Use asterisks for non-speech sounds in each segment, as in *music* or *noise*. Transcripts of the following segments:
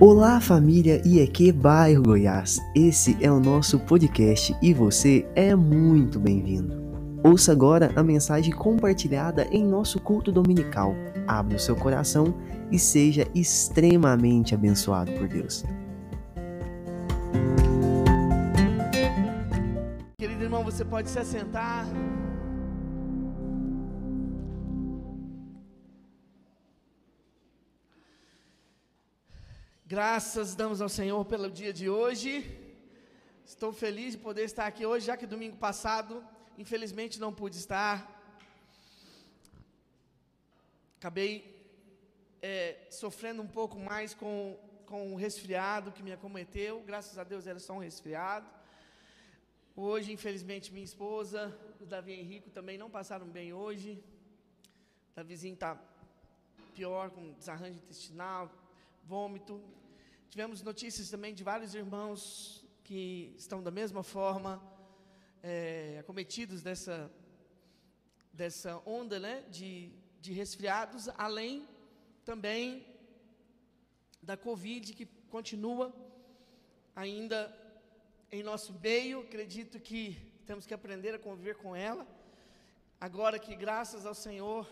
Olá família IEQ Bairro Goiás, esse é o nosso podcast e você é muito bem-vindo. Ouça agora a mensagem compartilhada em nosso culto dominical. Abra o seu coração e seja extremamente abençoado por Deus. Querido irmão, você pode se assentar. Graças damos ao Senhor pelo dia de hoje. Estou feliz de poder estar aqui hoje, já que domingo passado, infelizmente, não pude estar. Acabei é, sofrendo um pouco mais com, com o resfriado que me acometeu. Graças a Deus era só um resfriado. Hoje, infelizmente, minha esposa, o Davi Henrico também não passaram bem hoje. O Davizinho está pior, com desarranjo intestinal, vômito. Tivemos notícias também de vários irmãos que estão da mesma forma é, acometidos dessa, dessa onda né, de, de resfriados, além também da Covid, que continua ainda em nosso meio. Acredito que temos que aprender a conviver com ela. Agora que, graças ao Senhor,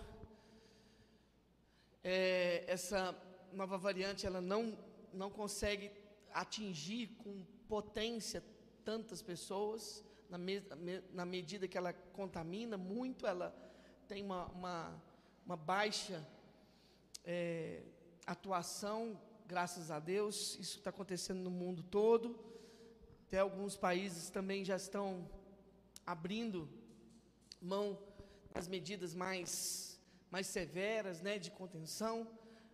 é, essa nova variante ela não, não consegue atingir com potência tantas pessoas, na, me, na medida que ela contamina muito, ela tem uma, uma, uma baixa é, atuação, graças a Deus, isso está acontecendo no mundo todo. Até alguns países também já estão abrindo mão das medidas mais, mais severas né, de contenção.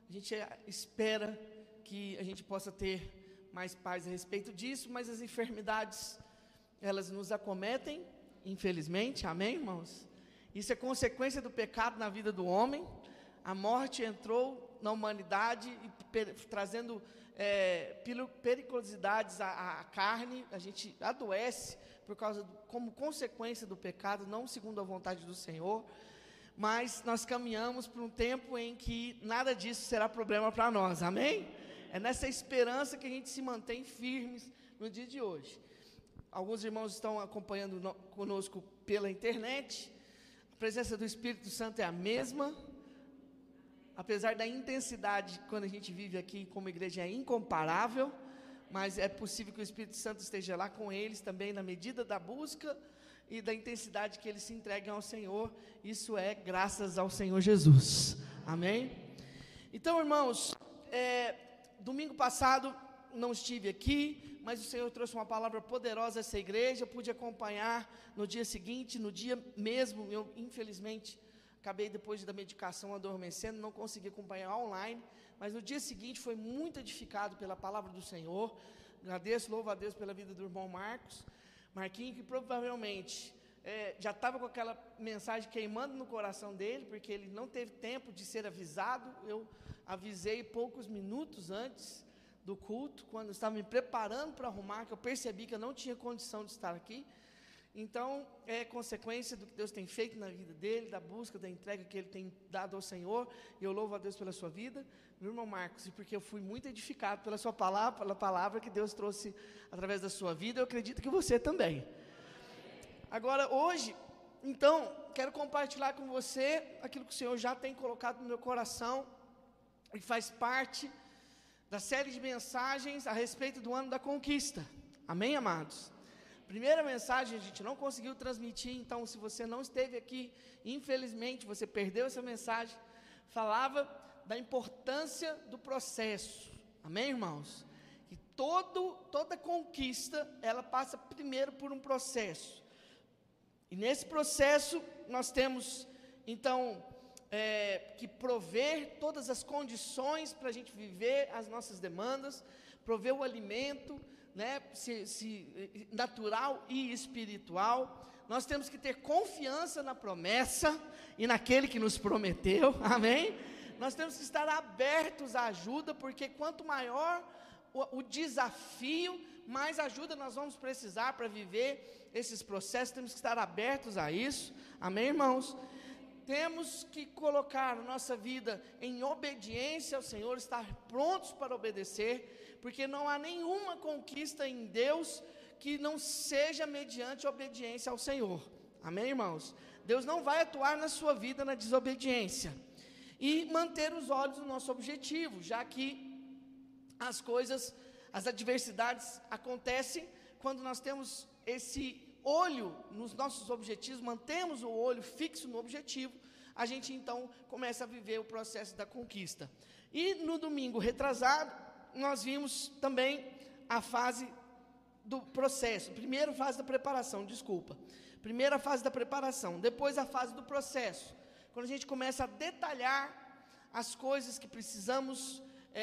A gente espera que a gente possa ter mais paz a respeito disso, mas as enfermidades, elas nos acometem, infelizmente, amém, irmãos? Isso é consequência do pecado na vida do homem. A morte entrou na humanidade trazendo é, periculosidades à, à, carne. A gente adoece por causa, do, como consequência do pecado, não segundo a vontade do Senhor mas nós caminhamos para um tempo em que nada disso será problema para nós, amém? É nessa esperança que a gente se mantém firmes no dia de hoje. Alguns irmãos estão acompanhando no, conosco pela internet, a presença do Espírito Santo é a mesma, apesar da intensidade quando a gente vive aqui como igreja é incomparável, mas é possível que o Espírito Santo esteja lá com eles também na medida da busca e da intensidade que eles se entregam ao Senhor. Isso é graças ao Senhor Jesus. Amém? Então, irmãos, é, domingo passado não estive aqui, mas o Senhor trouxe uma palavra poderosa a essa igreja. Pude acompanhar no dia seguinte, no dia mesmo. Eu, infelizmente, acabei depois da medicação adormecendo, não consegui acompanhar online. Mas no dia seguinte foi muito edificado pela palavra do Senhor. Agradeço, louvo a Deus pela vida do irmão Marcos. Marquinhos, que provavelmente é, já estava com aquela mensagem queimando no coração dele, porque ele não teve tempo de ser avisado. Eu avisei poucos minutos antes do culto, quando eu estava me preparando para arrumar, que eu percebi que eu não tinha condição de estar aqui. Então, é consequência do que Deus tem feito na vida dele, da busca, da entrega que ele tem dado ao Senhor, e eu louvo a Deus pela sua vida, meu irmão Marcos, e porque eu fui muito edificado pela sua palavra, pela palavra que Deus trouxe através da sua vida, eu acredito que você também. Agora, hoje, então, quero compartilhar com você aquilo que o Senhor já tem colocado no meu coração, e faz parte da série de mensagens a respeito do ano da conquista. Amém, amados? Primeira mensagem a gente não conseguiu transmitir, então se você não esteve aqui, infelizmente você perdeu essa mensagem. Falava da importância do processo. Amém, irmãos? Que todo, toda conquista, ela passa primeiro por um processo. E nesse processo nós temos, então, é, que prover todas as condições para a gente viver as nossas demandas, prover o alimento, né, se, se, natural e espiritual. Nós temos que ter confiança na promessa e naquele que nos prometeu, *laughs* amém? Nós temos que estar abertos à ajuda, porque quanto maior o, o desafio, mais ajuda nós vamos precisar para viver esses processos. Temos que estar abertos a isso, amém, irmãos? temos que colocar nossa vida em obediência ao Senhor, estar prontos para obedecer, porque não há nenhuma conquista em Deus que não seja mediante obediência ao Senhor. Amém, irmãos? Deus não vai atuar na sua vida na desobediência. E manter os olhos no nosso objetivo, já que as coisas, as adversidades acontecem quando nós temos esse olho nos nossos objetivos, mantemos o olho fixo no objetivo, a gente então começa a viver o processo da conquista. E no domingo retrasado, nós vimos também a fase do processo, primeira fase da preparação, desculpa. Primeira fase da preparação, depois a fase do processo. Quando a gente começa a detalhar as coisas que precisamos é,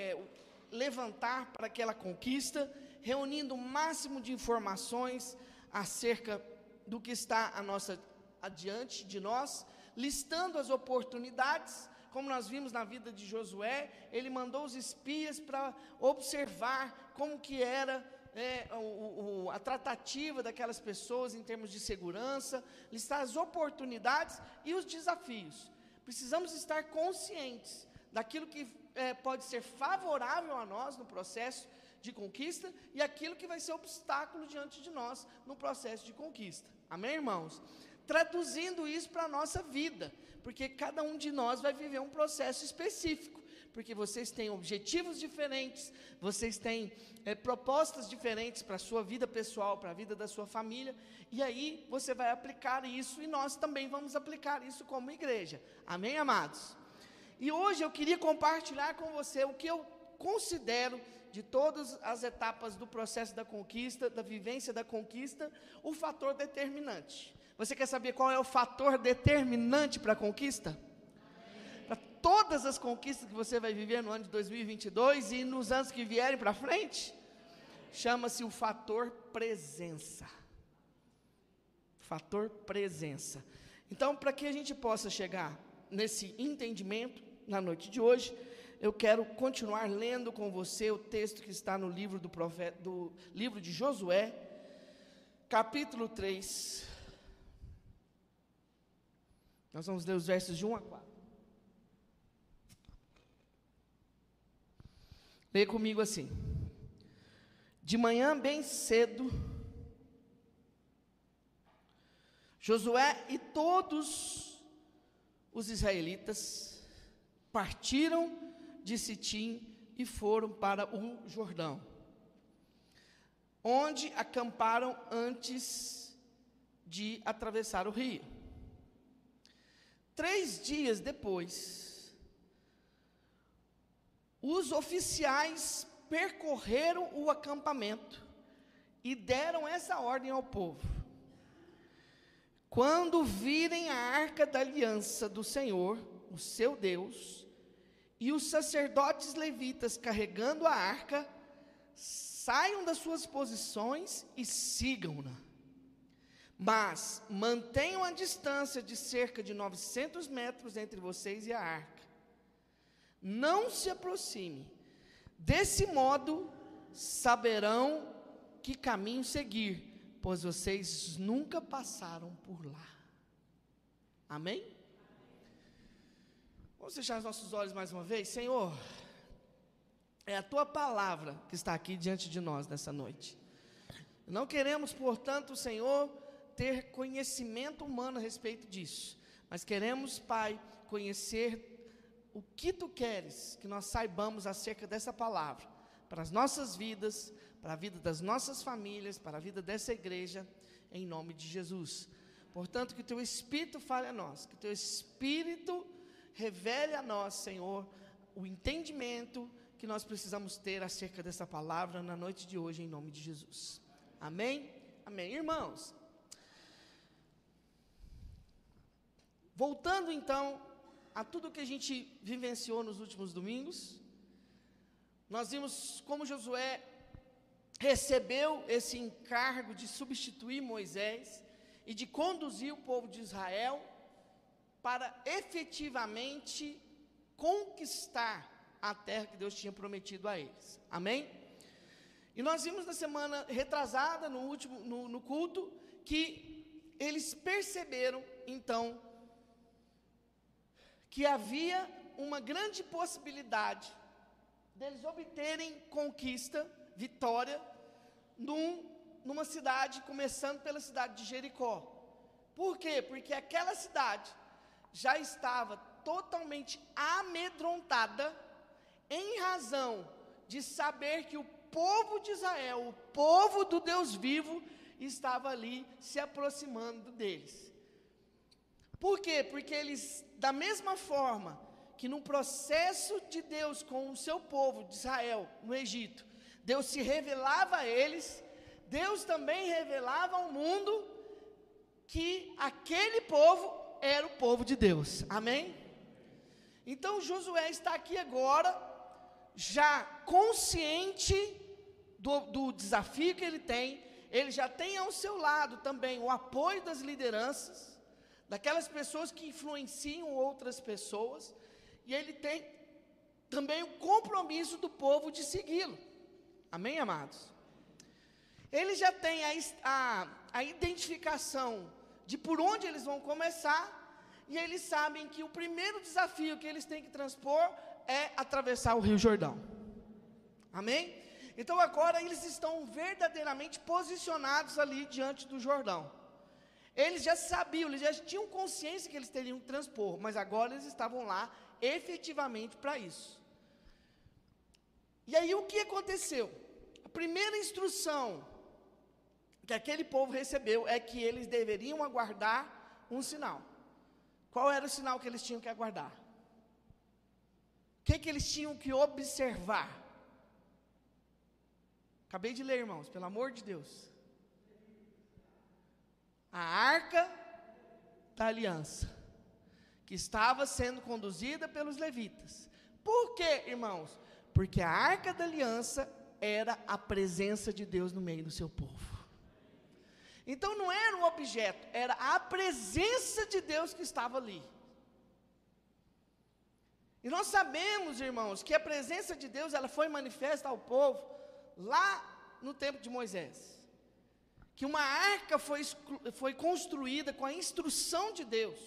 é, levantar para aquela conquista, reunindo o máximo de informações acerca do que está a nossa adiante de nós, listando as oportunidades, como nós vimos na vida de Josué, ele mandou os espias para observar como que era é, o, o, a tratativa daquelas pessoas em termos de segurança, listar as oportunidades e os desafios. Precisamos estar conscientes daquilo que é, pode ser favorável a nós no processo de conquista e aquilo que vai ser obstáculo diante de nós no processo de conquista. Amém, irmãos? Traduzindo isso para a nossa vida, porque cada um de nós vai viver um processo específico, porque vocês têm objetivos diferentes, vocês têm é, propostas diferentes para a sua vida pessoal, para a vida da sua família, e aí você vai aplicar isso e nós também vamos aplicar isso como igreja. Amém, amados? E hoje eu queria compartilhar com você o que eu considero de todas as etapas do processo da conquista, da vivência da conquista, o fator determinante. Você quer saber qual é o fator determinante para a conquista? Para todas as conquistas que você vai viver no ano de 2022 e nos anos que vierem para frente? Chama-se o fator presença. Fator presença. Então, para que a gente possa chegar nesse entendimento na noite de hoje, eu quero continuar lendo com você o texto que está no livro do, profeta, do livro de Josué, capítulo 3. Nós vamos ler os versos de 1 a 4. Leia comigo assim. De manhã bem cedo, Josué e todos os israelitas partiram de Sitim e foram para o Jordão, onde acamparam antes de atravessar o rio. Três dias depois, os oficiais percorreram o acampamento e deram essa ordem ao povo: quando virem a arca da aliança do Senhor, o seu Deus, e os sacerdotes levitas carregando a arca saiam das suas posições e sigam-na. Mas mantenham a distância de cerca de 900 metros entre vocês e a arca. Não se aproxime. Desse modo, saberão que caminho seguir, pois vocês nunca passaram por lá. Amém? Vamos fechar os nossos olhos mais uma vez? Senhor, é a tua palavra que está aqui diante de nós nessa noite. Não queremos, portanto, Senhor, ter conhecimento humano a respeito disso, mas queremos, Pai, conhecer o que tu queres que nós saibamos acerca dessa palavra, para as nossas vidas, para a vida das nossas famílias, para a vida dessa igreja, em nome de Jesus. Portanto, que o teu Espírito fale a nós, que o teu Espírito revele a nós, Senhor, o entendimento que nós precisamos ter acerca dessa palavra na noite de hoje, em nome de Jesus. Amém? Amém. Irmãos, voltando então a tudo que a gente vivenciou nos últimos domingos, nós vimos como Josué recebeu esse encargo de substituir Moisés e de conduzir o povo de Israel para efetivamente conquistar a terra que Deus tinha prometido a eles. Amém? E nós vimos na semana retrasada, no último no, no culto, que eles perceberam então que havia uma grande possibilidade deles obterem conquista, vitória, num, numa cidade, começando pela cidade de Jericó. Por quê? Porque aquela cidade já estava totalmente amedrontada em razão de saber que o povo de Israel, o povo do Deus vivo, estava ali se aproximando deles. Por quê? Porque eles, da mesma forma que no processo de Deus com o seu povo de Israel no Egito, Deus se revelava a eles, Deus também revelava ao mundo que aquele povo era o povo de Deus. Amém? Então Josué está aqui agora, já consciente do, do desafio que ele tem, ele já tem ao seu lado também o apoio das lideranças, daquelas pessoas que influenciam outras pessoas, e ele tem também o compromisso do povo de segui-lo. Amém, amados? Ele já tem a, a, a identificação de por onde eles vão começar, e eles sabem que o primeiro desafio que eles têm que transpor é atravessar o Rio Jordão. Amém? Então agora eles estão verdadeiramente posicionados ali diante do Jordão. Eles já sabiam, eles já tinham consciência que eles teriam que transpor, mas agora eles estavam lá efetivamente para isso. E aí o que aconteceu? A primeira instrução que aquele povo recebeu é que eles deveriam aguardar um sinal. Qual era o sinal que eles tinham que aguardar? O que, que eles tinham que observar? Acabei de ler, irmãos, pelo amor de Deus. A arca da aliança, que estava sendo conduzida pelos levitas. Por quê, irmãos? Porque a arca da aliança era a presença de Deus no meio do seu povo. Então não era um objeto, era a presença de Deus que estava ali. E nós sabemos, irmãos, que a presença de Deus ela foi manifesta ao povo lá no tempo de Moisés. Que uma arca foi, foi construída com a instrução de Deus,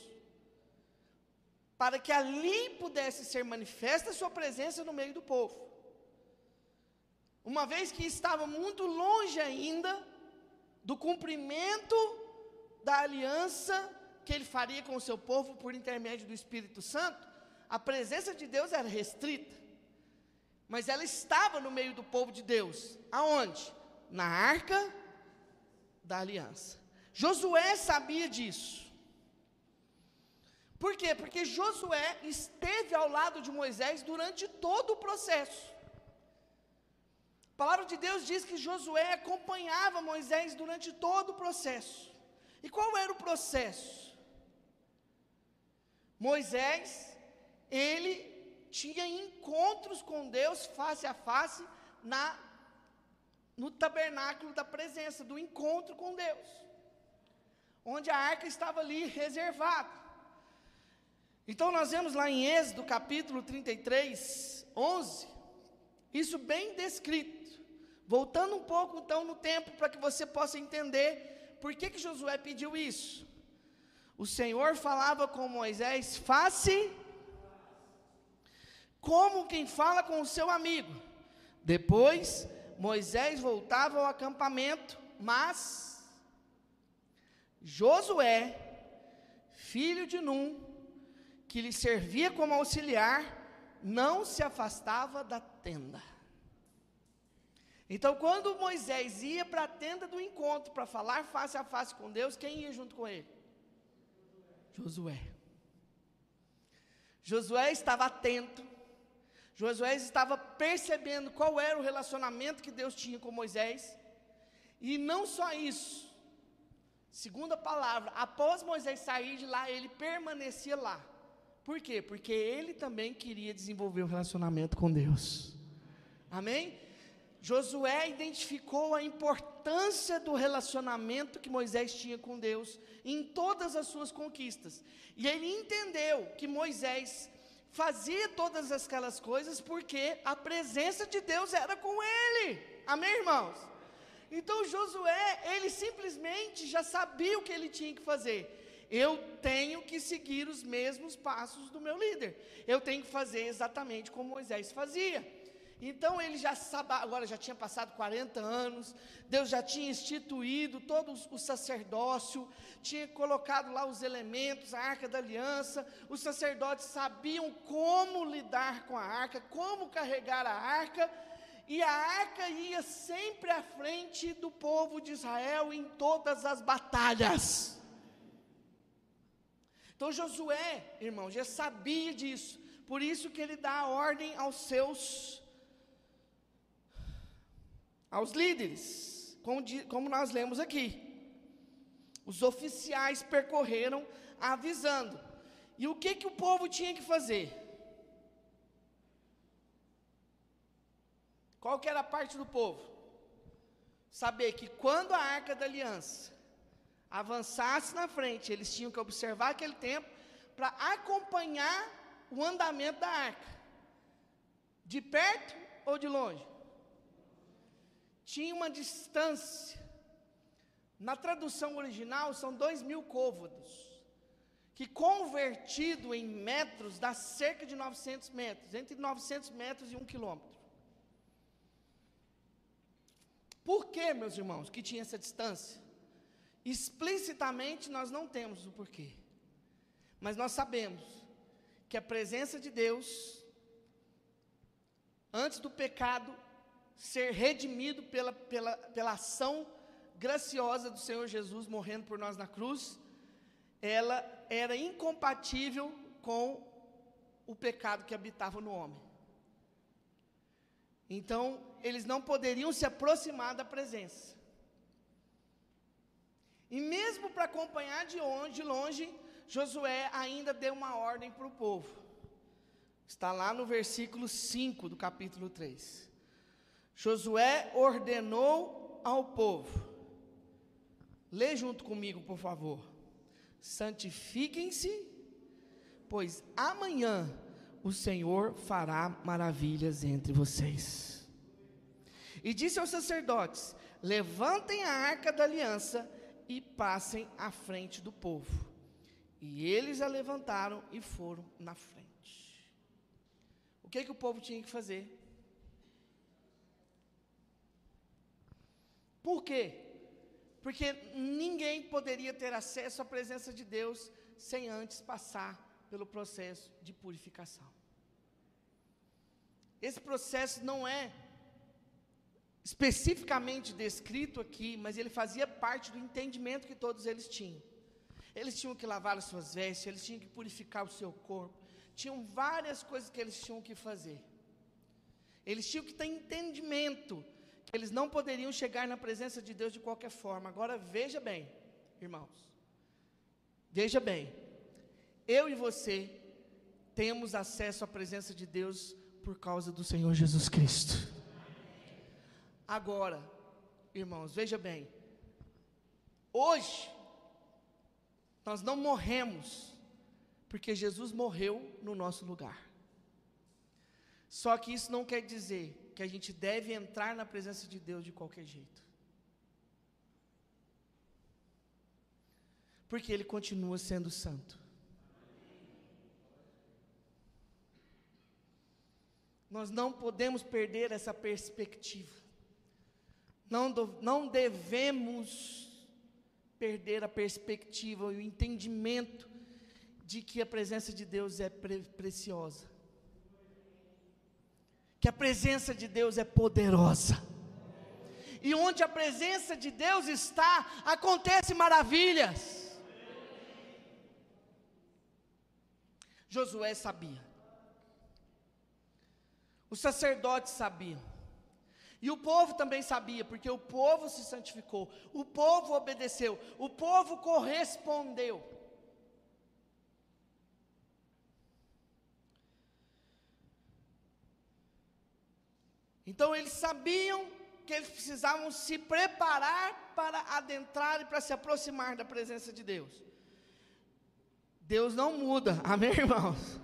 para que ali pudesse ser manifesta a sua presença no meio do povo. Uma vez que estava muito longe ainda do cumprimento da aliança que ele faria com o seu povo por intermédio do Espírito Santo, a presença de Deus era restrita. Mas ela estava no meio do povo de Deus. Aonde? Na arca da aliança. Josué sabia disso. Por quê? Porque Josué esteve ao lado de Moisés durante todo o processo. A palavra de Deus diz que Josué acompanhava Moisés durante todo o processo. E qual era o processo? Moisés, ele tinha encontros com Deus face a face na no tabernáculo da presença, do encontro com Deus. Onde a arca estava ali reservada. Então nós vemos lá em Êxodo capítulo 33, 11, isso bem descrito. Voltando um pouco então no tempo para que você possa entender por que, que Josué pediu isso. O Senhor falava com Moisés face como quem fala com o seu amigo. Depois, Moisés voltava ao acampamento, mas Josué, filho de Num, que lhe servia como auxiliar, não se afastava da tenda. Então, quando Moisés ia para a tenda do encontro para falar face a face com Deus, quem ia junto com ele? Josué. Josué estava atento. Josué estava percebendo qual era o relacionamento que Deus tinha com Moisés. E não só isso. Segunda palavra, após Moisés sair de lá, ele permanecia lá. Por quê? Porque ele também queria desenvolver um relacionamento com Deus. Amém? Josué identificou a importância do relacionamento que Moisés tinha com Deus em todas as suas conquistas. E ele entendeu que Moisés fazia todas aquelas coisas porque a presença de Deus era com ele. Amém, irmãos? Então Josué, ele simplesmente já sabia o que ele tinha que fazer. eu tenho que seguir os mesmos passos do meu líder. Eu tenho que fazer exatamente como Moisés fazia. Então ele já sabe, agora já tinha passado 40 anos, Deus já tinha instituído todo o sacerdócio, tinha colocado lá os elementos, a arca da aliança, os sacerdotes sabiam como lidar com a arca, como carregar a arca, e a arca ia sempre à frente do povo de Israel em todas as batalhas. Então Josué, irmão, já sabia disso. Por isso que ele dá a ordem aos seus aos líderes, como, como nós lemos aqui. Os oficiais percorreram avisando. E o que que o povo tinha que fazer? Qual que era a parte do povo? Saber que quando a arca da aliança avançasse na frente, eles tinham que observar aquele tempo para acompanhar o andamento da arca. De perto ou de longe? Tinha uma distância. Na tradução original são dois mil côvados, que convertido em metros dá cerca de 900 metros, entre 900 metros e um quilômetro. Por que, meus irmãos, que tinha essa distância? Explicitamente nós não temos o porquê. Mas nós sabemos que a presença de Deus, antes do pecado ser redimido pela, pela, pela ação graciosa do Senhor Jesus morrendo por nós na cruz, ela era incompatível com o pecado que habitava no homem. Então, eles não poderiam se aproximar da presença. E mesmo para acompanhar de longe, de longe, Josué ainda deu uma ordem para o povo. Está lá no versículo 5 do capítulo 3. Josué ordenou ao povo. Lê junto comigo, por favor. Santifiquem-se, pois amanhã o Senhor fará maravilhas entre vocês. E disse aos sacerdotes: Levantem a arca da aliança e passem à frente do povo. E eles a levantaram e foram na frente. O que, que o povo tinha que fazer? Por quê? Porque ninguém poderia ter acesso à presença de Deus sem antes passar pelo processo de purificação. Esse processo não é especificamente descrito aqui, mas ele fazia parte do entendimento que todos eles tinham. Eles tinham que lavar as suas vestes, eles tinham que purificar o seu corpo, tinham várias coisas que eles tinham que fazer. Eles tinham que ter entendimento eles não poderiam chegar na presença de Deus de qualquer forma. Agora veja bem, irmãos. Veja bem. Eu e você temos acesso à presença de Deus por causa do Senhor Jesus Cristo. Agora, irmãos, veja bem. Hoje, nós não morremos porque Jesus morreu no nosso lugar. Só que isso não quer dizer que a gente deve entrar na presença de Deus de qualquer jeito. Porque Ele continua sendo santo. Nós não podemos perder essa perspectiva. Não, do, não devemos perder a perspectiva e o entendimento de que a presença de Deus é pre preciosa. Que a presença de Deus é poderosa. E onde a presença de Deus está, acontece maravilhas. Josué sabia. Os sacerdotes sabiam. E o povo também sabia, porque o povo se santificou, o povo obedeceu, o povo correspondeu. Então eles sabiam que eles precisavam se preparar para adentrar e para se aproximar da presença de Deus. Deus não muda, *laughs* amém, irmãos?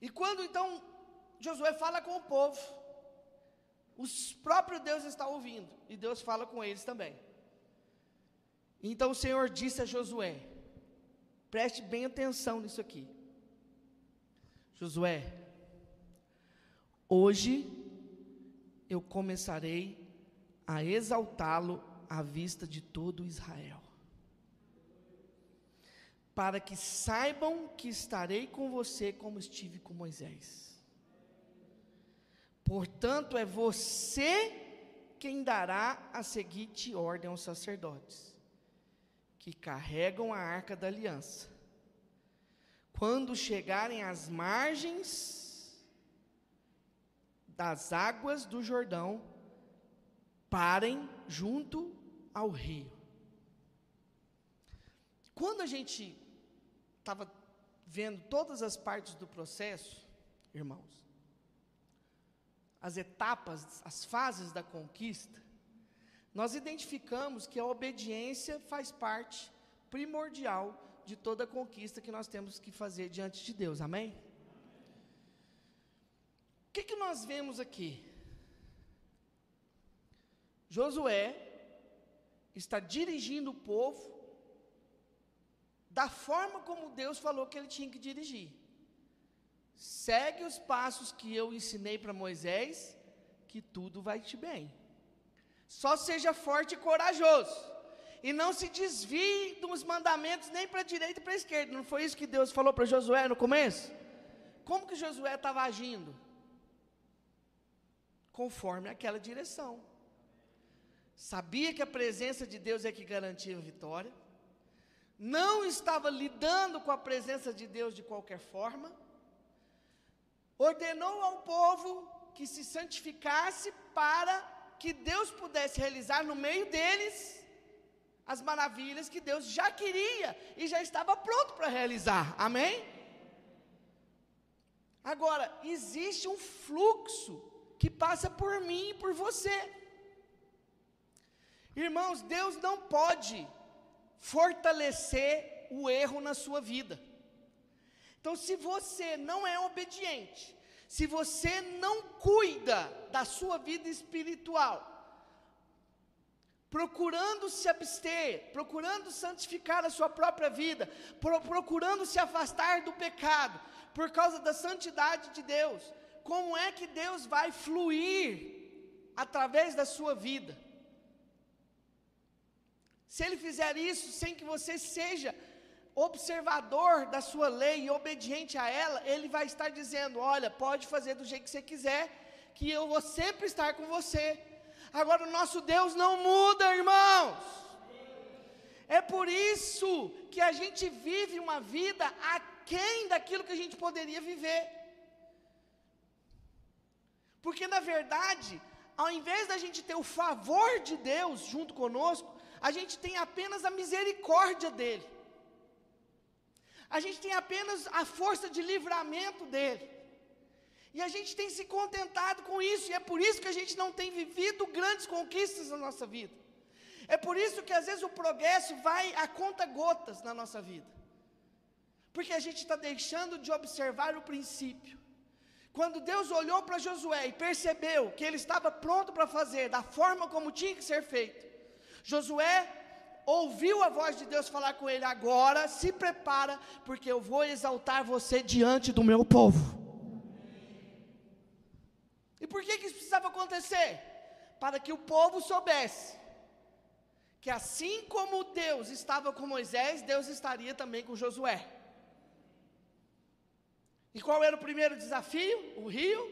E quando então Josué fala com o povo, o próprio Deus está ouvindo e Deus fala com eles também. Então o Senhor disse a Josué: preste bem atenção nisso aqui. Josué, hoje eu começarei a exaltá-lo à vista de todo Israel, para que saibam que estarei com você como estive com Moisés. Portanto, é você quem dará a seguinte ordem aos sacerdotes, que carregam a arca da aliança. Quando chegarem às margens das águas do Jordão, parem junto ao rio. Quando a gente estava vendo todas as partes do processo, irmãos, as etapas, as fases da conquista, nós identificamos que a obediência faz parte primordial de toda a conquista que nós temos que fazer diante de Deus, amém? Que, que nós vemos aqui? Josué está dirigindo o povo da forma como Deus falou que ele tinha que dirigir. Segue os passos que eu ensinei para Moisés, que tudo vai te bem. Só seja forte e corajoso. E não se desvie dos mandamentos nem para a direita e para a esquerda. Não foi isso que Deus falou para Josué no começo? Como que Josué estava agindo? Conforme aquela direção. Sabia que a presença de Deus é que garantia a vitória. Não estava lidando com a presença de Deus de qualquer forma ordenou ao povo que se santificasse para que Deus pudesse realizar no meio deles as maravilhas que Deus já queria e já estava pronto para realizar. Amém? Agora, existe um fluxo que passa por mim e por você. Irmãos, Deus não pode fortalecer o erro na sua vida. Então, se você não é obediente, se você não cuida da sua vida espiritual, procurando se abster, procurando santificar a sua própria vida, pro, procurando se afastar do pecado, por causa da santidade de Deus, como é que Deus vai fluir através da sua vida? Se Ele fizer isso sem que você seja observador da sua lei e obediente a ela, ele vai estar dizendo: Olha, pode fazer do jeito que você quiser, que eu vou sempre estar com você. Agora, o nosso Deus não muda, irmãos. É por isso que a gente vive uma vida aquém daquilo que a gente poderia viver. Porque, na verdade, ao invés da gente ter o favor de Deus junto conosco, a gente tem apenas a misericórdia dEle a gente tem apenas a força de livramento dele. E a gente tem se contentado com isso, e é por isso que a gente não tem vivido grandes conquistas na nossa vida. É por isso que às vezes o progresso vai a conta gotas na nossa vida. Porque a gente está deixando de observar o princípio. Quando Deus olhou para Josué e percebeu que ele estava pronto para fazer da forma como tinha que ser feito, Josué ouviu a voz de Deus falar com ele: agora se prepara, porque eu vou exaltar você diante do meu povo. E por que, que isso precisava acontecer? Para que o povo soubesse que assim como Deus estava com Moisés, Deus estaria também com Josué. E qual era o primeiro desafio? O rio?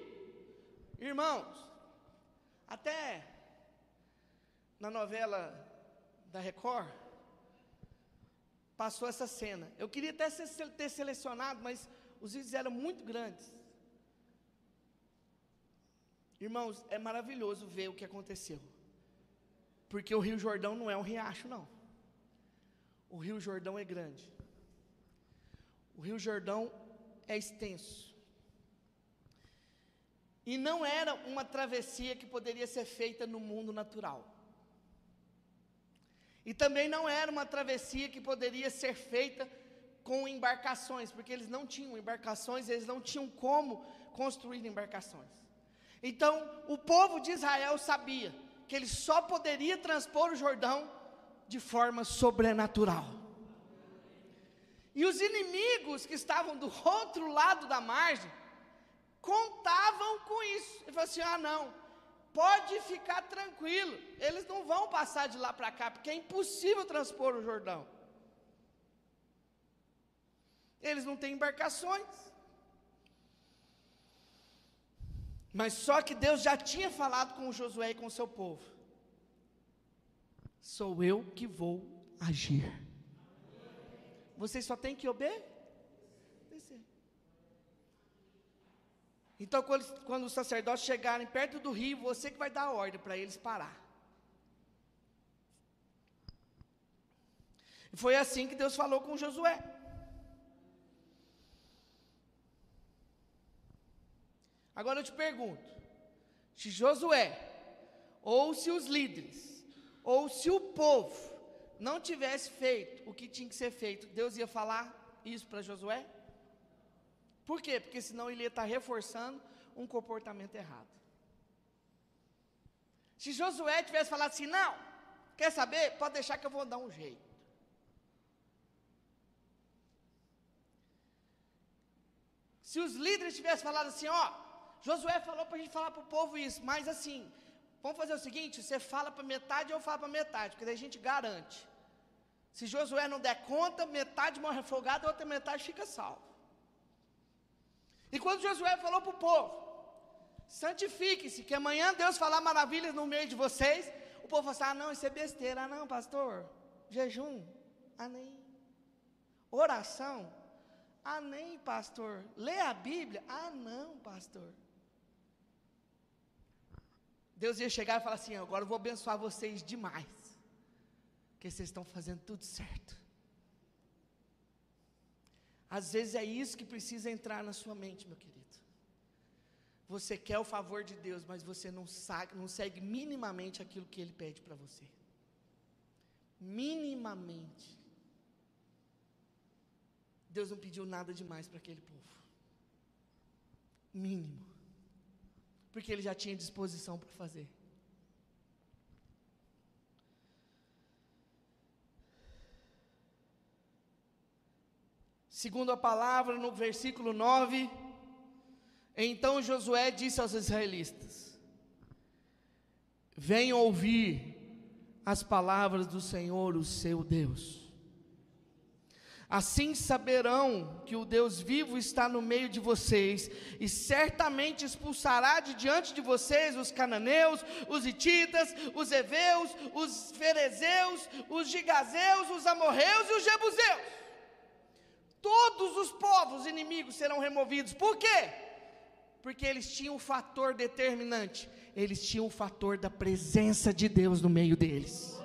Irmãos, até na novela da Record, passou essa cena. Eu queria até ter selecionado, mas os vídeos eram muito grandes. Irmãos, é maravilhoso ver o que aconteceu. Porque o Rio Jordão não é um riacho, não. O Rio Jordão é grande. O Rio Jordão é extenso. E não era uma travessia que poderia ser feita no mundo natural. E também não era uma travessia que poderia ser feita com embarcações, porque eles não tinham embarcações, eles não tinham como construir embarcações. Então, o povo de Israel sabia que ele só poderia transpor o Jordão de forma sobrenatural. E os inimigos que estavam do outro lado da margem contavam com isso. Ele falou assim: ah, não, pode ficar tranquilo, eles não vão passar de lá para cá, porque é impossível transpor o Jordão. Eles não têm embarcações. Mas só que Deus já tinha falado com Josué e com seu povo. Sou eu que vou agir. Vocês só têm que obedecer. Então, quando, quando os sacerdotes chegarem perto do rio, você que vai dar a ordem para eles parar. Foi assim que Deus falou com Josué. Agora eu te pergunto: se Josué, ou se os líderes, ou se o povo não tivesse feito o que tinha que ser feito, Deus ia falar isso para Josué? Por quê? Porque senão ele ia estar reforçando um comportamento errado. Se Josué tivesse falado assim, não, quer saber? Pode deixar que eu vou dar um jeito. Se os líderes tivessem falado assim, ó, Josué falou para a gente falar para o povo isso, mas assim, vamos fazer o seguinte: você fala para metade eu falo para metade, porque daí a gente garante. Se Josué não der conta, metade morre afogado, a outra metade fica salvo. E quando Josué falou para o povo: santifique-se, que amanhã Deus falar maravilhas no meio de vocês, o povo falou assim: ah, não, isso é besteira, ah, não, pastor, jejum, ah, nem. Oração, ah, nem, pastor. Lê a Bíblia, ah, não, pastor. Deus ia chegar e falar assim: agora eu vou abençoar vocês demais, porque vocês estão fazendo tudo certo. Às vezes é isso que precisa entrar na sua mente, meu querido. Você quer o favor de Deus, mas você não, sabe, não segue minimamente aquilo que Ele pede para você. Minimamente. Deus não pediu nada demais para aquele povo. Mínimo. Porque Ele já tinha disposição para fazer. Segundo a palavra, no versículo 9, então Josué disse aos israelitas: Venham ouvir as palavras do Senhor, o seu Deus. Assim saberão que o Deus vivo está no meio de vocês, e certamente expulsará de diante de vocês os cananeus, os ititas, os heveus, os ferezeus, os gigazeus, os amorreus e os jebuseus todos os povos inimigos serão removidos. Por quê? Porque eles tinham um fator determinante. Eles tinham o fator da presença de Deus no meio deles.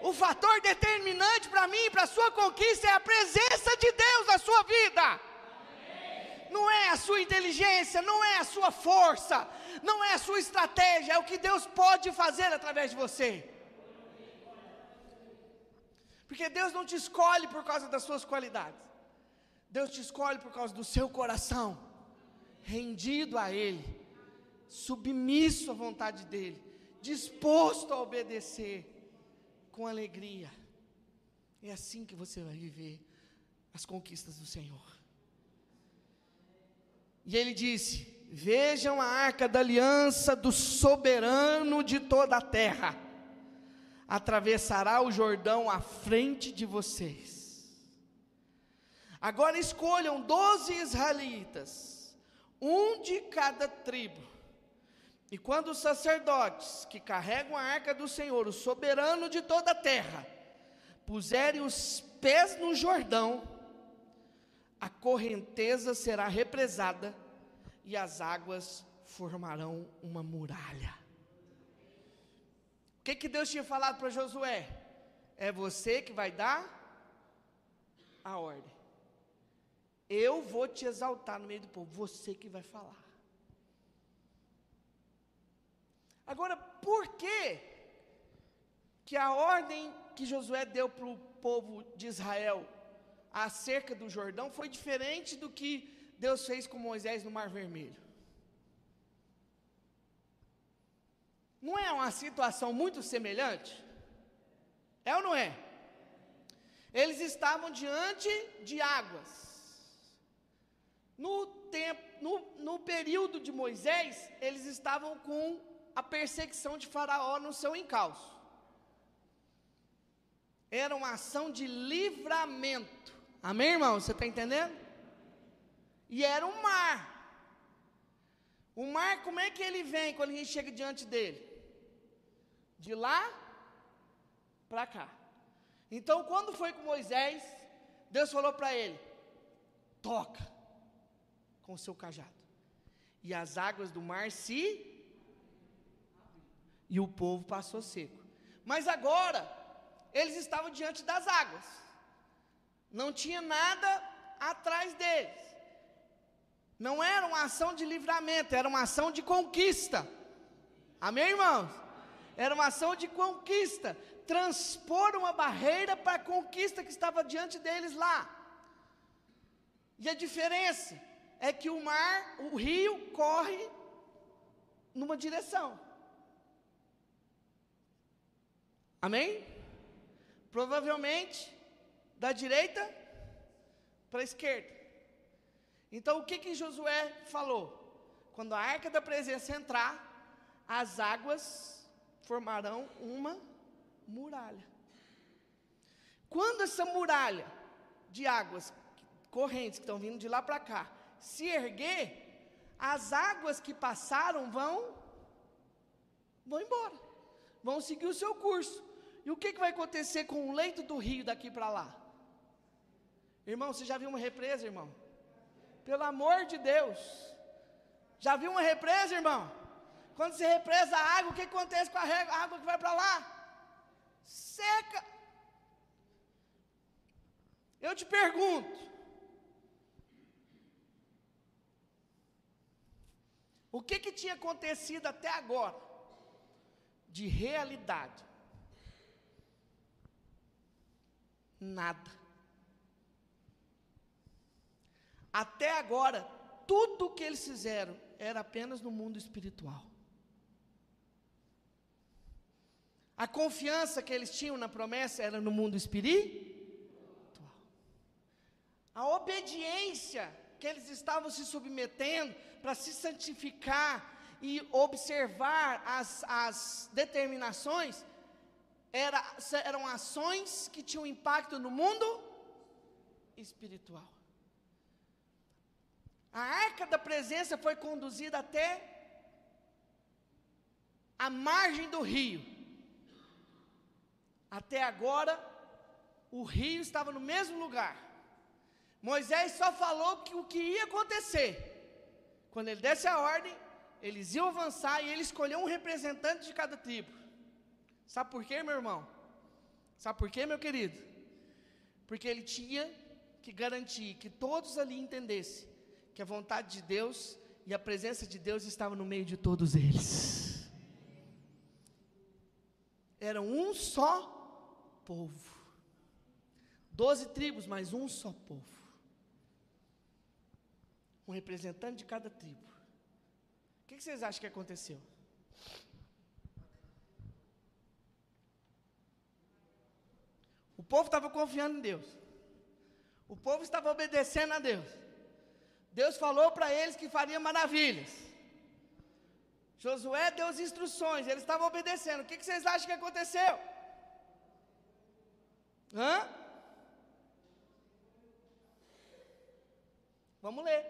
O fator determinante para mim e para a sua conquista é a presença de Deus na sua vida. Não é a sua inteligência, não é a sua força, não é a sua estratégia, é o que Deus pode fazer através de você. Porque Deus não te escolhe por causa das suas qualidades. Deus te escolhe por causa do seu coração, rendido a Ele, submisso à vontade dEle, disposto a obedecer com alegria. É assim que você vai viver as conquistas do Senhor. E ele disse: Vejam a arca da aliança do soberano de toda a terra atravessará o Jordão à frente de vocês. Agora escolham doze israelitas, um de cada tribo. E quando os sacerdotes que carregam a arca do Senhor, o soberano de toda a terra, puserem os pés no Jordão, a correnteza será represada e as águas formarão uma muralha que, que Deus tinha falado para Josué? É você que vai dar a ordem. Eu vou te exaltar no meio do povo, você que vai falar. Agora, por que que a ordem que Josué deu para o povo de Israel acerca do Jordão foi diferente do que Deus fez com Moisés no Mar Vermelho? Não é uma situação muito semelhante? É ou não é? Eles estavam diante de águas. No, tempo, no, no período de Moisés, eles estavam com a perseguição de Faraó no seu encalço. Era uma ação de livramento. Amém, irmão? Você está entendendo? E era um mar. O mar, como é que ele vem quando a gente chega diante dele? De lá para cá. Então, quando foi com Moisés, Deus falou para ele: toca com o seu cajado. E as águas do mar se. E o povo passou seco. Mas agora, eles estavam diante das águas. Não tinha nada atrás deles. Não era uma ação de livramento, era uma ação de conquista. Amém, irmãos? Era uma ação de conquista transpor uma barreira para a conquista que estava diante deles lá. E a diferença é que o mar, o rio, corre numa direção. Amém? Provavelmente da direita para a esquerda. Então o que que Josué falou? Quando a arca da presença entrar, as águas formarão uma muralha. Quando essa muralha de águas correntes que estão vindo de lá para cá se erguer, as águas que passaram vão vão embora. Vão seguir o seu curso. E o que, que vai acontecer com o leito do rio daqui para lá? Irmão, você já viu uma represa, irmão? Pelo amor de Deus. Já viu uma represa, irmão? Quando se represa a água, o que acontece com a água que vai para lá? seca. Eu te pergunto, o que que tinha acontecido até agora de realidade? Nada. Até agora, tudo o que eles fizeram era apenas no mundo espiritual. A confiança que eles tinham na promessa era no mundo espiritual. A obediência que eles estavam se submetendo para se santificar e observar as, as determinações era, eram ações que tinham impacto no mundo espiritual. A arca da presença foi conduzida até a margem do rio. Até agora, o rio estava no mesmo lugar. Moisés só falou que o que ia acontecer. Quando ele desse a ordem, eles iam avançar e ele escolheu um representante de cada tribo. Sabe por quê, meu irmão? Sabe por quê, meu querido? Porque ele tinha que garantir que todos ali entendessem que a vontade de Deus e a presença de Deus estava no meio de todos eles. Era um só povo. Doze tribos, mas um só povo. Um representante de cada tribo. O que vocês acham que aconteceu? O povo estava confiando em Deus. O povo estava obedecendo a Deus. Deus falou para eles que faria maravilhas. Josué deu as instruções, eles estavam obedecendo. O que vocês acham que aconteceu? Hã? Vamos ler.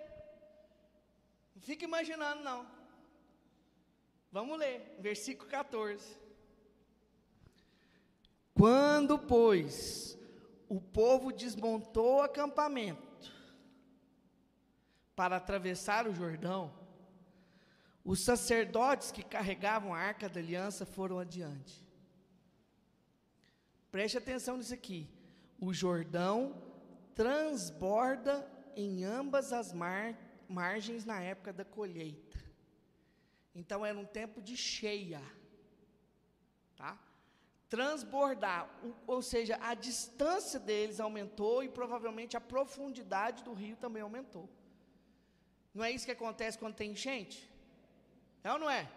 Não fica imaginando, não. Vamos ler, versículo 14. Quando, pois, o povo desmontou o acampamento para atravessar o Jordão, os sacerdotes que carregavam a arca da aliança foram adiante. Preste atenção nisso aqui. O Jordão transborda em ambas as mar, margens na época da colheita. Então era um tempo de cheia. Tá? Transbordar, ou seja, a distância deles aumentou e provavelmente a profundidade do rio também aumentou. Não é isso que acontece quando tem enchente? É ou não é?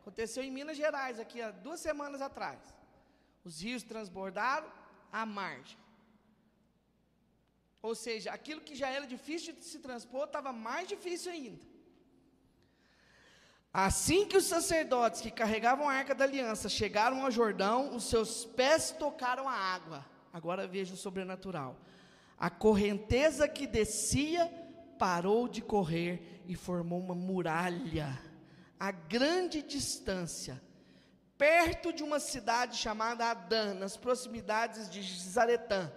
Aconteceu em Minas Gerais, aqui há duas semanas atrás. Os rios transbordaram à margem. Ou seja, aquilo que já era difícil de se transpor estava mais difícil ainda. Assim que os sacerdotes que carregavam a arca da aliança chegaram ao Jordão, os seus pés tocaram a água. Agora veja o sobrenatural. A correnteza que descia parou de correr e formou uma muralha a grande distância, perto de uma cidade chamada Adã, nas proximidades de Zaretã.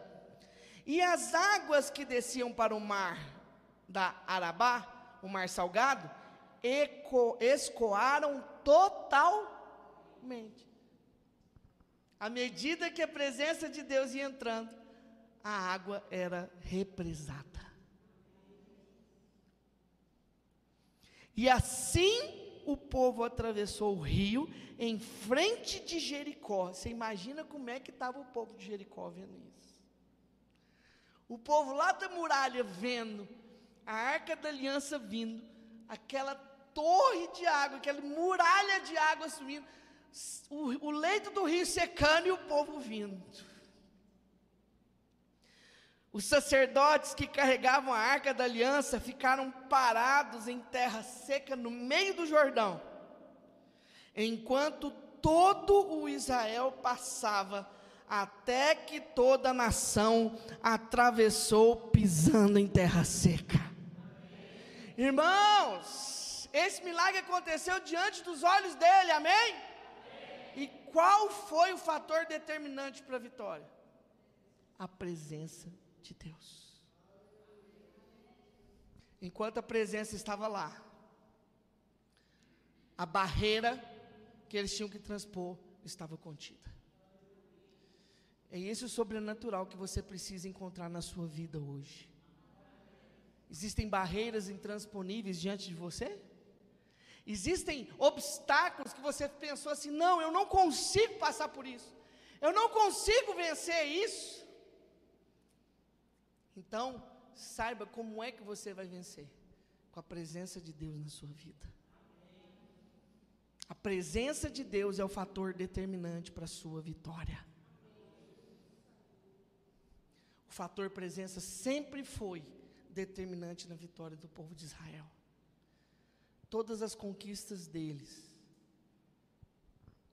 E as águas que desciam para o mar da Arabá, o mar salgado, eco, escoaram totalmente. À medida que a presença de Deus ia entrando, a água era represada. E assim o povo atravessou o rio em frente de Jericó. Você imagina como é que estava o povo de Jericó vendo isso? O povo lá da muralha vendo a arca da aliança vindo, aquela torre de água, aquela muralha de água subindo, o, o leito do rio secando e o povo vindo. Os sacerdotes que carregavam a arca da aliança ficaram parados em terra seca no meio do Jordão, enquanto todo o Israel passava até que toda a nação atravessou pisando em terra seca. Irmãos, esse milagre aconteceu diante dos olhos dele, amém? amém. E qual foi o fator determinante para a vitória? A presença de Deus. Enquanto a presença estava lá, a barreira que eles tinham que transpor estava contida. É esse o sobrenatural que você precisa encontrar na sua vida hoje. Existem barreiras intransponíveis diante de você? Existem obstáculos que você pensou assim: não, eu não consigo passar por isso, eu não consigo vencer isso. Então, saiba como é que você vai vencer: com a presença de Deus na sua vida. A presença de Deus é o fator determinante para a sua vitória. O fator presença sempre foi determinante na vitória do povo de Israel. Todas as conquistas deles,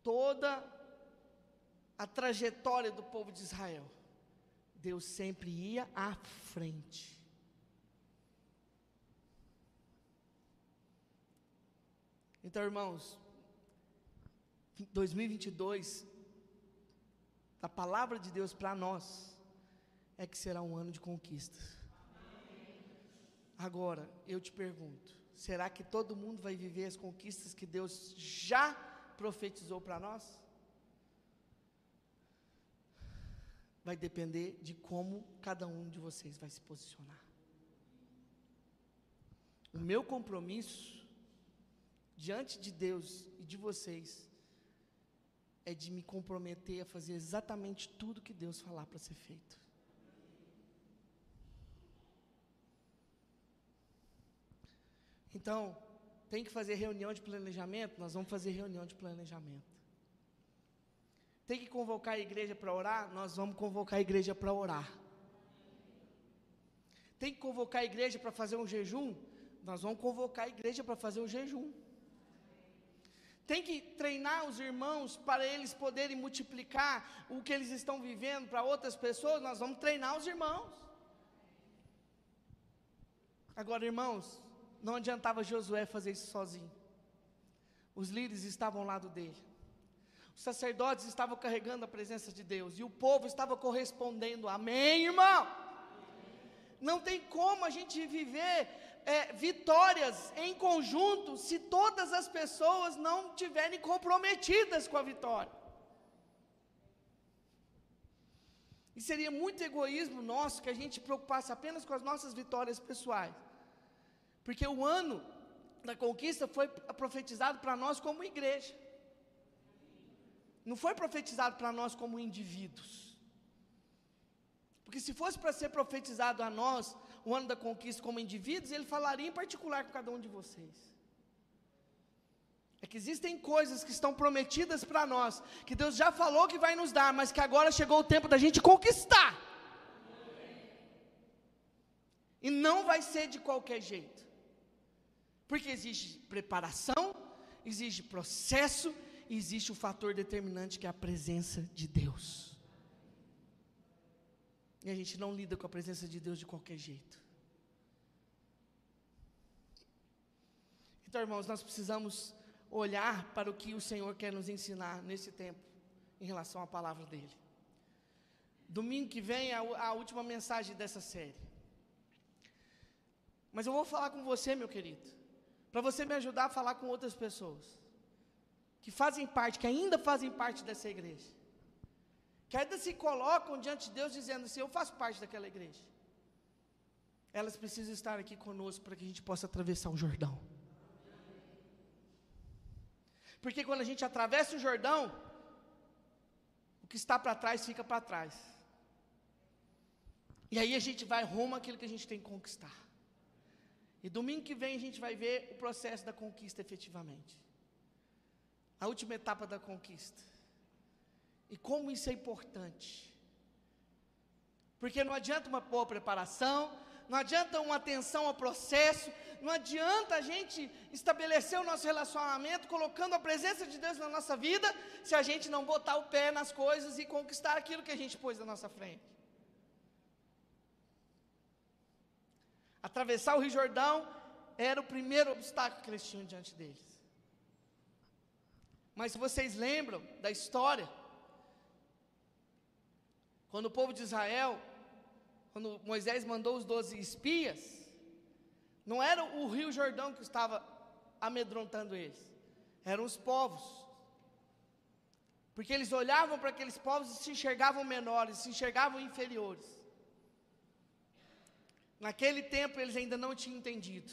toda a trajetória do povo de Israel, Deus sempre ia à frente. Então, irmãos, 2022, a palavra de Deus para nós, é que será um ano de conquistas. Agora, eu te pergunto: será que todo mundo vai viver as conquistas que Deus já profetizou para nós? Vai depender de como cada um de vocês vai se posicionar. O meu compromisso diante de Deus e de vocês é de me comprometer a fazer exatamente tudo que Deus falar para ser feito. Então, tem que fazer reunião de planejamento? Nós vamos fazer reunião de planejamento. Tem que convocar a igreja para orar? Nós vamos convocar a igreja para orar. Tem que convocar a igreja para fazer um jejum? Nós vamos convocar a igreja para fazer um jejum. Tem que treinar os irmãos para eles poderem multiplicar o que eles estão vivendo para outras pessoas? Nós vamos treinar os irmãos. Agora, irmãos, não adiantava Josué fazer isso sozinho. Os líderes estavam ao lado dele. Os sacerdotes estavam carregando a presença de Deus. E o povo estava correspondendo. Amém, irmão? Não tem como a gente viver é, vitórias em conjunto se todas as pessoas não estiverem comprometidas com a vitória. E seria muito egoísmo nosso que a gente preocupasse apenas com as nossas vitórias pessoais. Porque o ano da conquista foi profetizado para nós como igreja. Não foi profetizado para nós como indivíduos. Porque se fosse para ser profetizado a nós o ano da conquista como indivíduos, ele falaria em particular com cada um de vocês. É que existem coisas que estão prometidas para nós, que Deus já falou que vai nos dar, mas que agora chegou o tempo da gente conquistar. E não vai ser de qualquer jeito. Porque existe preparação, existe processo, existe o fator determinante que é a presença de Deus. E a gente não lida com a presença de Deus de qualquer jeito. Então, irmãos, nós precisamos olhar para o que o Senhor quer nos ensinar nesse tempo, em relação à palavra dEle. Domingo que vem é a, a última mensagem dessa série. Mas eu vou falar com você, meu querido, para você me ajudar a falar com outras pessoas que fazem parte, que ainda fazem parte dessa igreja, que ainda se colocam diante de Deus dizendo assim: Eu faço parte daquela igreja. Elas precisam estar aqui conosco para que a gente possa atravessar o Jordão. Porque quando a gente atravessa o Jordão, o que está para trás fica para trás. E aí a gente vai rumo àquilo que a gente tem que conquistar. E domingo que vem a gente vai ver o processo da conquista efetivamente. A última etapa da conquista. E como isso é importante. Porque não adianta uma boa preparação, não adianta uma atenção ao processo, não adianta a gente estabelecer o nosso relacionamento colocando a presença de Deus na nossa vida, se a gente não botar o pé nas coisas e conquistar aquilo que a gente pôs na nossa frente. Atravessar o Rio Jordão era o primeiro obstáculo que eles tinham diante deles. Mas vocês lembram da história, quando o povo de Israel quando Moisés mandou os doze espias, não era o rio Jordão que estava amedrontando eles, eram os povos. Porque eles olhavam para aqueles povos e se enxergavam menores, se enxergavam inferiores. Naquele tempo eles ainda não tinham entendido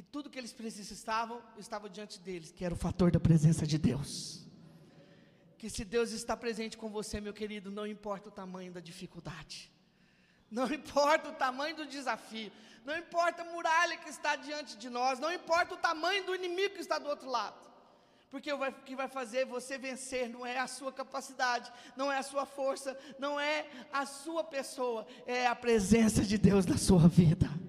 que tudo que eles precisavam estava diante deles, que era o fator da presença de Deus. Que se Deus está presente com você, meu querido, não importa o tamanho da dificuldade. *laughs* Não importa o tamanho do desafio, não importa a muralha que está diante de nós, não importa o tamanho do inimigo que está do outro lado. Porque o que vai fazer você vencer não é a sua capacidade, não é a sua força, não é a sua pessoa, é a presença de Deus na sua vida.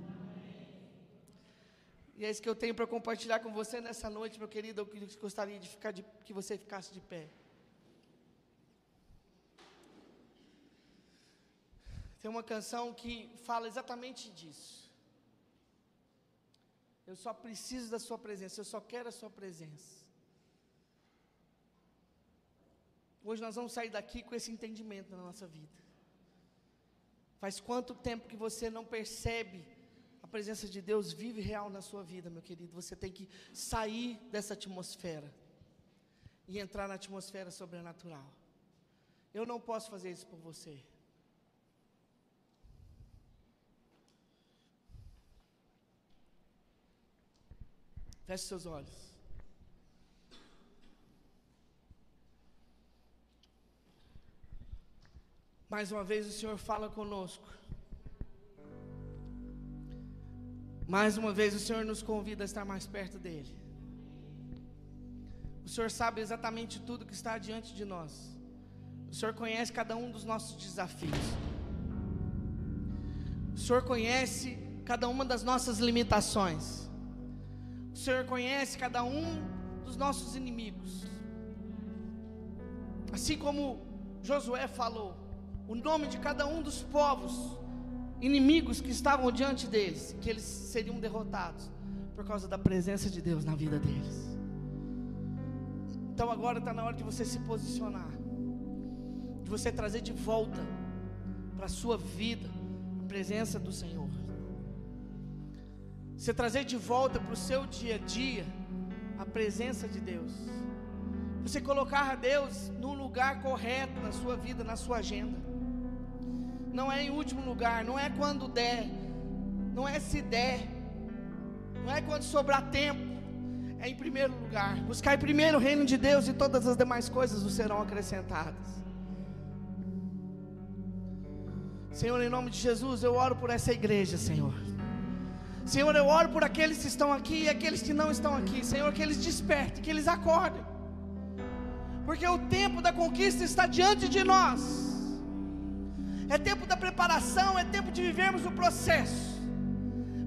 E é isso que eu tenho para compartilhar com você nessa noite, meu querido. Eu gostaria de ficar de, que você ficasse de pé. Tem uma canção que fala exatamente disso. Eu só preciso da Sua presença, eu só quero a Sua presença. Hoje nós vamos sair daqui com esse entendimento na nossa vida. Faz quanto tempo que você não percebe presença de Deus vive real na sua vida, meu querido? Você tem que sair dessa atmosfera e entrar na atmosfera sobrenatural. Eu não posso fazer isso por você. Feche seus olhos. Mais uma vez o Senhor fala conosco. Mais uma vez o Senhor nos convida a estar mais perto dEle. O Senhor sabe exatamente tudo que está diante de nós. O Senhor conhece cada um dos nossos desafios. O Senhor conhece cada uma das nossas limitações. O Senhor conhece cada um dos nossos inimigos. Assim como Josué falou, o nome de cada um dos povos inimigos que estavam diante deles, que eles seriam derrotados por causa da presença de Deus na vida deles. Então agora está na hora de você se posicionar, de você trazer de volta para a sua vida a presença do Senhor. Você trazer de volta para o seu dia a dia a presença de Deus. Você colocar a Deus no lugar correto na sua vida, na sua agenda. Não é em último lugar, não é quando der, não é se der, não é quando sobrar tempo, é em primeiro lugar. Buscar primeiro o reino de Deus e todas as demais coisas vos serão acrescentadas. Senhor, em nome de Jesus, eu oro por essa igreja, Senhor. Senhor, eu oro por aqueles que estão aqui e aqueles que não estão aqui. Senhor, que eles despertem, que eles acordem. Porque o tempo da conquista está diante de nós. É tempo da preparação, é tempo de vivermos o processo.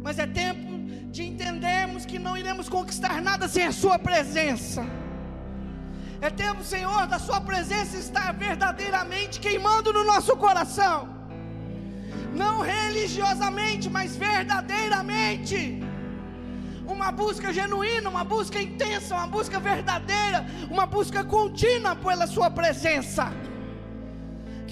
Mas é tempo de entendermos que não iremos conquistar nada sem a Sua presença. É tempo, Senhor, da Sua presença estar verdadeiramente queimando no nosso coração não religiosamente, mas verdadeiramente. Uma busca genuína, uma busca intensa, uma busca verdadeira, uma busca contínua pela Sua presença.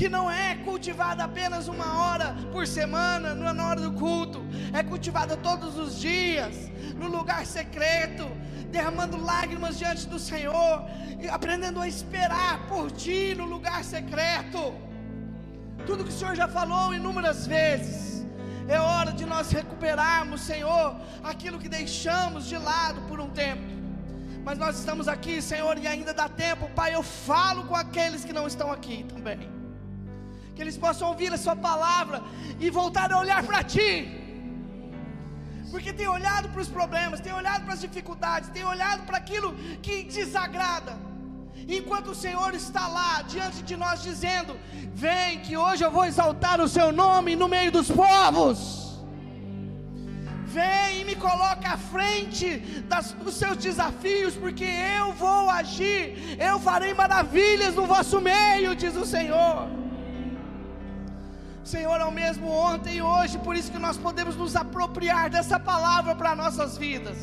Que não é cultivada apenas uma hora por semana, na hora do culto, é cultivada todos os dias, no lugar secreto, derramando lágrimas diante do Senhor, aprendendo a esperar por Ti no lugar secreto tudo que o Senhor já falou inúmeras vezes. É hora de nós recuperarmos, Senhor, aquilo que deixamos de lado por um tempo. Mas nós estamos aqui, Senhor, e ainda dá tempo, Pai. Eu falo com aqueles que não estão aqui também. Que eles possam ouvir a Sua palavra e voltar a olhar para Ti. Porque tem olhado para os problemas, tem olhado para as dificuldades, tem olhado para aquilo que desagrada enquanto o Senhor está lá diante de nós dizendo: Vem, que hoje eu vou exaltar o seu nome no meio dos povos. Vem e me coloca à frente das, dos seus desafios, porque eu vou agir, eu farei maravilhas no vosso meio, diz o Senhor. Senhor é o mesmo ontem e hoje, por isso que nós podemos nos apropriar dessa palavra para nossas vidas.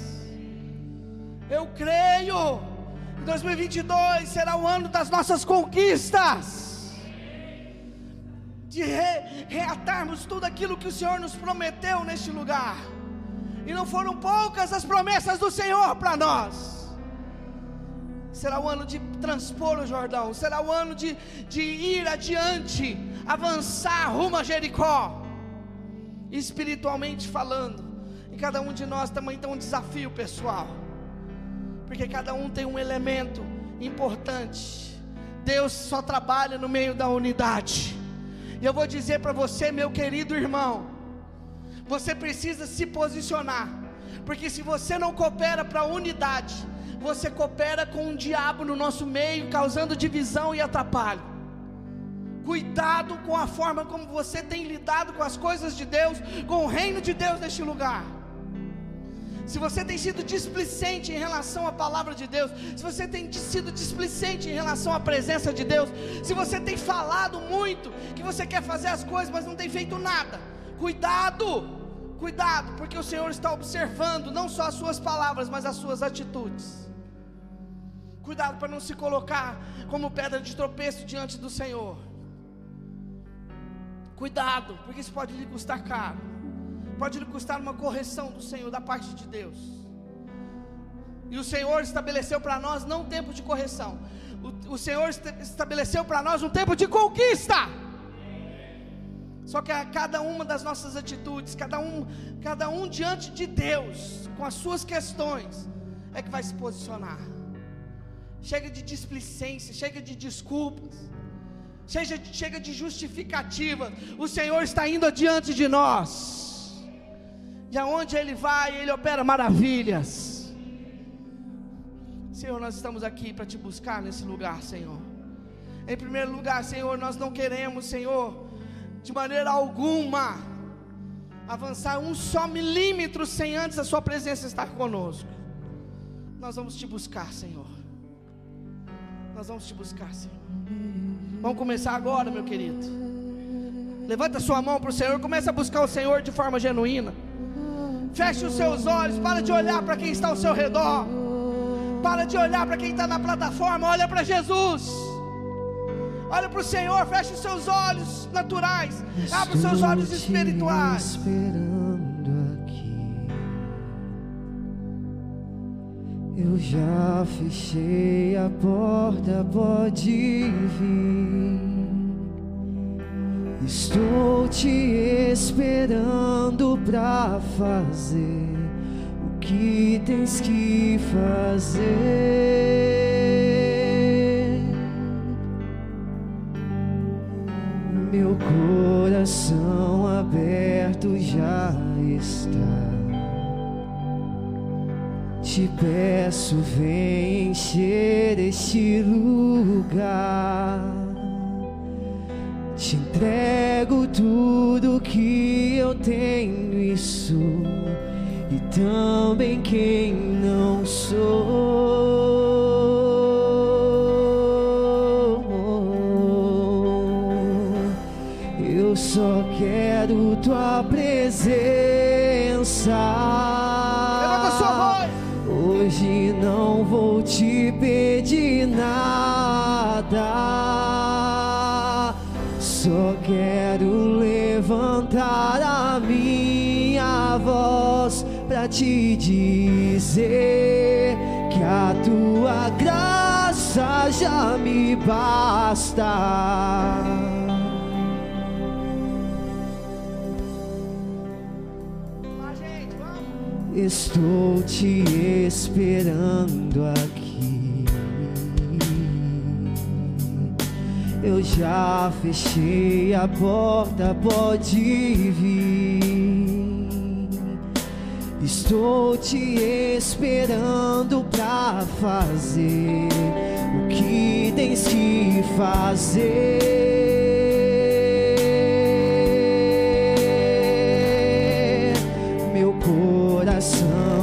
Eu creio 2022 será o ano das nossas conquistas, de re, reatarmos tudo aquilo que o Senhor nos prometeu neste lugar, e não foram poucas as promessas do Senhor para nós. Será o ano de transpor o Jordão, será o ano de, de ir adiante, avançar rumo a Jericó, espiritualmente falando, e cada um de nós também tem um desafio pessoal porque cada um tem um elemento importante. Deus só trabalha no meio da unidade. E eu vou dizer para você, meu querido irmão, você precisa se posicionar, porque se você não coopera para a unidade, você coopera com o diabo no nosso meio, causando divisão e atrapalho. Cuidado com a forma como você tem lidado com as coisas de Deus, com o reino de Deus neste lugar se você tem sido displicente em relação à palavra de Deus, se você tem sido displicente em relação à presença de Deus, se você tem falado muito que você quer fazer as coisas, mas não tem feito nada, cuidado, cuidado, porque o Senhor está observando não só as suas palavras, mas as suas atitudes. Cuidado para não se colocar como pedra de tropeço diante do Senhor. Cuidado, porque isso pode lhe custar caro pode lhe custar uma correção do Senhor, da parte de Deus. E o Senhor estabeleceu para nós não um tempo de correção, o, o Senhor estabeleceu para nós um tempo de conquista. Só que a cada uma das nossas atitudes, cada um, cada um diante de Deus, com as suas questões, é que vai se posicionar. Chega de displicência, chega de desculpas, chega, chega de justificativa. O Senhor está indo adiante de nós. E aonde Ele vai, Ele opera maravilhas. Senhor, nós estamos aqui para te buscar nesse lugar, Senhor. Em primeiro lugar, Senhor, nós não queremos, Senhor, de maneira alguma, avançar um só milímetro sem antes a Sua presença estar conosco. Nós vamos te buscar, Senhor. Nós vamos te buscar, Senhor. Vamos começar agora, meu querido. Levanta sua mão para o Senhor, comece a buscar o Senhor de forma genuína. Feche os seus olhos, para de olhar para quem está ao seu redor. Para de olhar para quem está na plataforma, olha para Jesus. Olha para o Senhor, feche os seus olhos naturais, abra os seus olhos espirituais. Esperando aqui. Eu já fechei a porta, pode vir. Estou te esperando pra fazer o que tens que fazer. te peço, vem encher este lugar. Te entrego tudo que eu tenho e sou, e também quem não sou. dizer que a tua graça já me basta. Estou te esperando aqui. Eu já fechei a porta, pode vir. Estou te esperando pra fazer o que tens que fazer. Meu coração.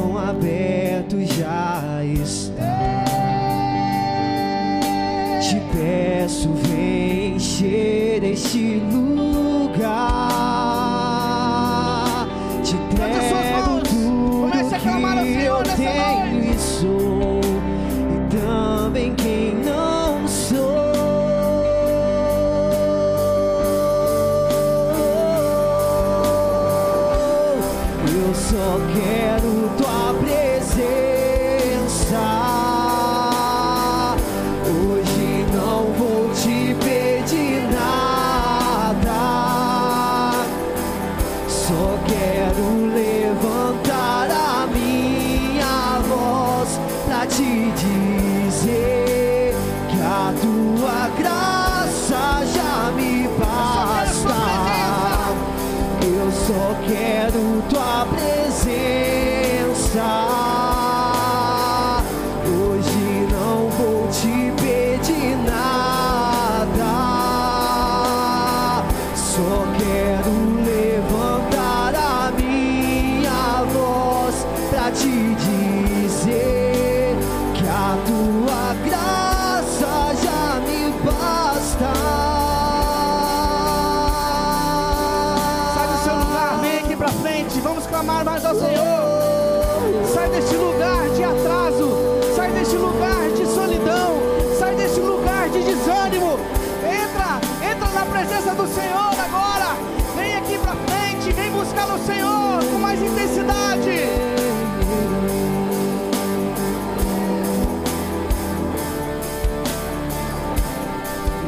O Senhor agora. Vem aqui para frente, vem buscar o Senhor com mais intensidade.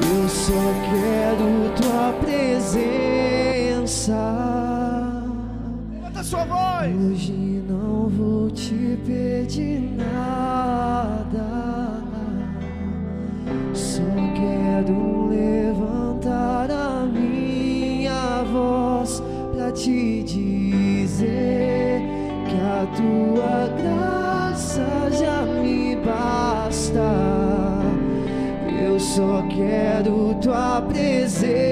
Eu só quero tua presença. Levanta sua voz. Hoje não vou te pedir nada. quero tua presença.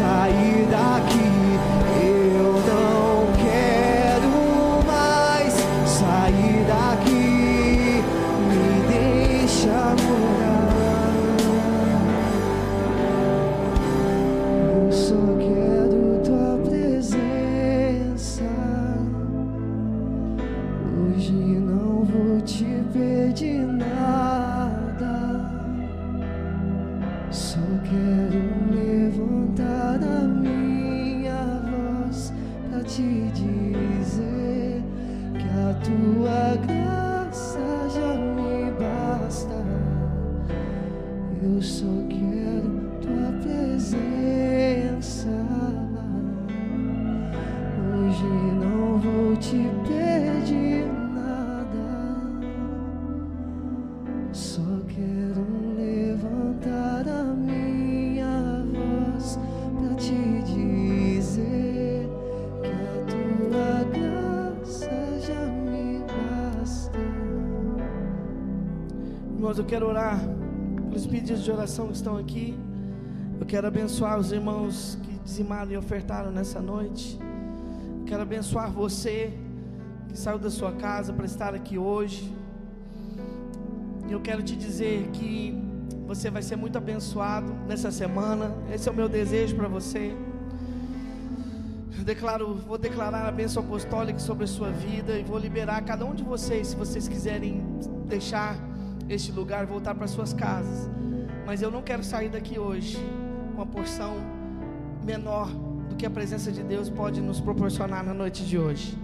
Mais sair daqui. Eu pedidos de oração que estão aqui. Eu quero abençoar os irmãos que dizimaram e ofertaram nessa noite. Eu quero abençoar você que saiu da sua casa para estar aqui hoje. E eu quero te dizer que você vai ser muito abençoado nessa semana. Esse é o meu desejo para você. Eu declaro, vou declarar a bênção apostólica sobre a sua vida e vou liberar cada um de vocês, se vocês quiserem deixar este lugar, voltar para suas casas. Mas eu não quero sair daqui hoje com uma porção menor do que a presença de Deus pode nos proporcionar na noite de hoje.